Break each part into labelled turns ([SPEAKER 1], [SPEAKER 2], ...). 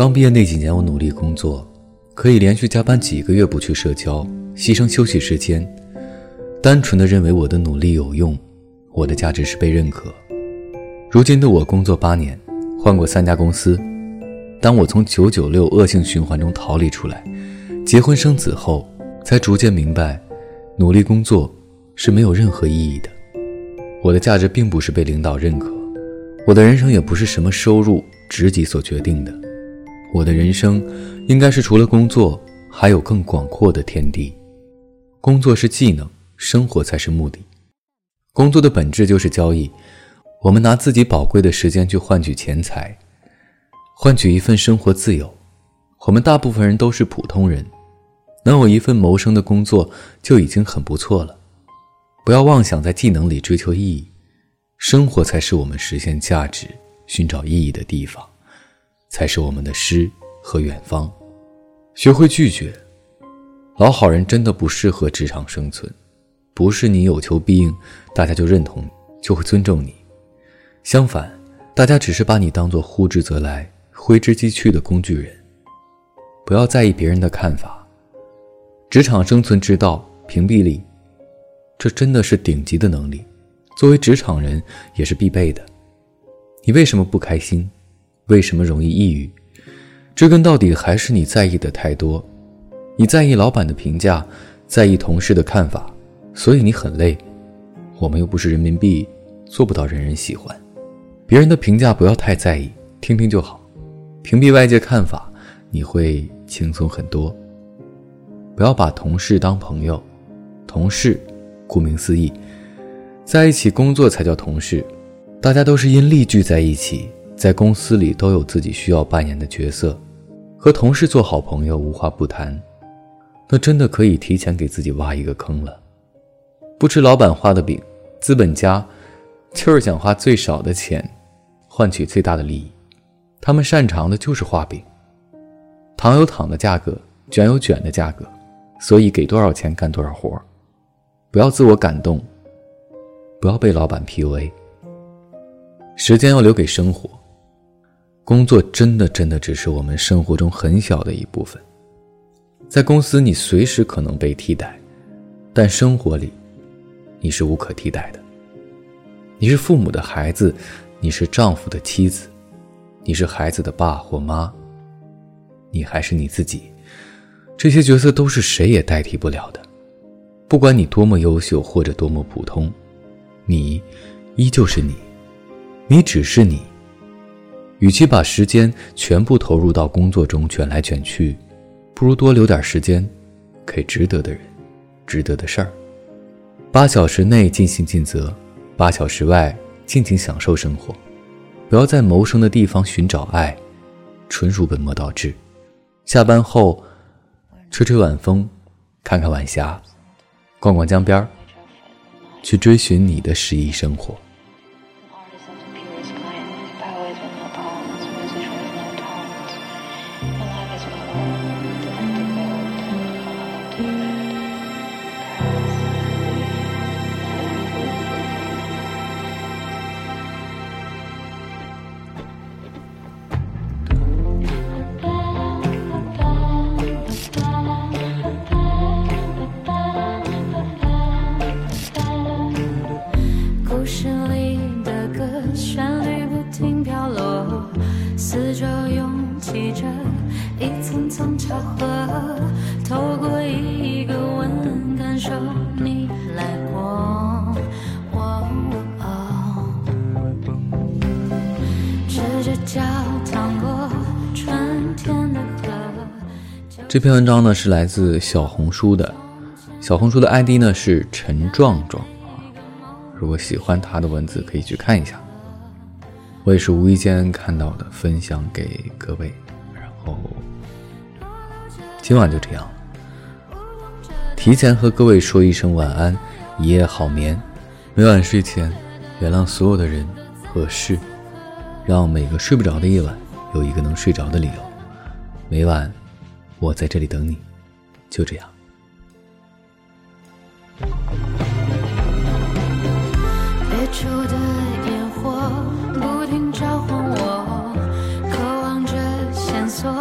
[SPEAKER 1] 刚毕业那几年，我努力工作，可以连续加班几个月不去社交，牺牲休息时间，单纯的认为我的努力有用，我的价值是被认可。如今的我工作八年，换过三家公司，当我从九九六恶性循环中逃离出来，结婚生子后，才逐渐明白，努力工作是没有任何意义的。我的价值并不是被领导认可，我的人生也不是什么收入、职级所决定的。我的人生，应该是除了工作，还有更广阔的天地。工作是技能，生活才是目的。工作的本质就是交易，我们拿自己宝贵的时间去换取钱财，换取一份生活自由。我们大部分人都是普通人，能有一份谋生的工作就已经很不错了。不要妄想在技能里追求意义，生活才是我们实现价值、寻找意义的地方。才是我们的诗和远方。学会拒绝，老好人真的不适合职场生存。不是你有求必应，大家就认同你，就会尊重你。相反，大家只是把你当做呼之则来、挥之即去的工具人。不要在意别人的看法。职场生存之道，屏蔽力，这真的是顶级的能力。作为职场人，也是必备的。你为什么不开心？为什么容易抑郁？追根到底还是你在意的太多。你在意老板的评价，在意同事的看法，所以你很累。我们又不是人民币，做不到人人喜欢。别人的评价不要太在意，听听就好。屏蔽外界看法，你会轻松很多。不要把同事当朋友。同事，顾名思义，在一起工作才叫同事。大家都是因利聚在一起。在公司里都有自己需要扮演的角色，和同事做好朋友无话不谈，那真的可以提前给自己挖一个坑了。不吃老板画的饼，资本家就是想花最少的钱，换取最大的利益。他们擅长的就是画饼，糖有糖的价格，卷有卷的价格，所以给多少钱干多少活不要自我感动，不要被老板 PUA。时间要留给生活。工作真的真的只是我们生活中很小的一部分，在公司你随时可能被替代，但生活里，你是无可替代的。你是父母的孩子，你是丈夫的妻子，你是孩子的爸或妈，你还是你自己，这些角色都是谁也代替不了的。不管你多么优秀或者多么普通，你依旧是你，你只是你。与其把时间全部投入到工作中卷来卷去，不如多留点时间给值得的人、值得的事儿。八小时内尽心尽责，八小时外尽情享受生活。不要在谋生的地方寻找爱，纯属本末倒置。下班后，吹吹晚风，看看晚霞，逛逛江边儿，去追寻你的诗意生活。透过一个吻感受你来过。这篇文章呢是来自小红书的，小红书的 ID 呢是陈壮壮。如果喜欢他的文字，可以去看一下。我也是无意间看到的，分享给各位，然后。今晚就这样，提前和各位说一声晚安，一夜好眠，每晚睡前，原谅所有的人和事，让每个睡不着的夜晚有一个能睡着的理由。每晚我在这里等你，就这样。别
[SPEAKER 2] 处的烟火不停召唤我，渴望着线索，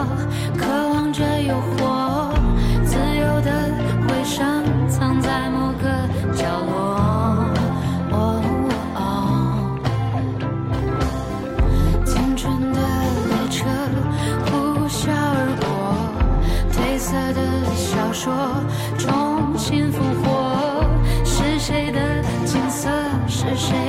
[SPEAKER 2] 渴望着诱惑。谁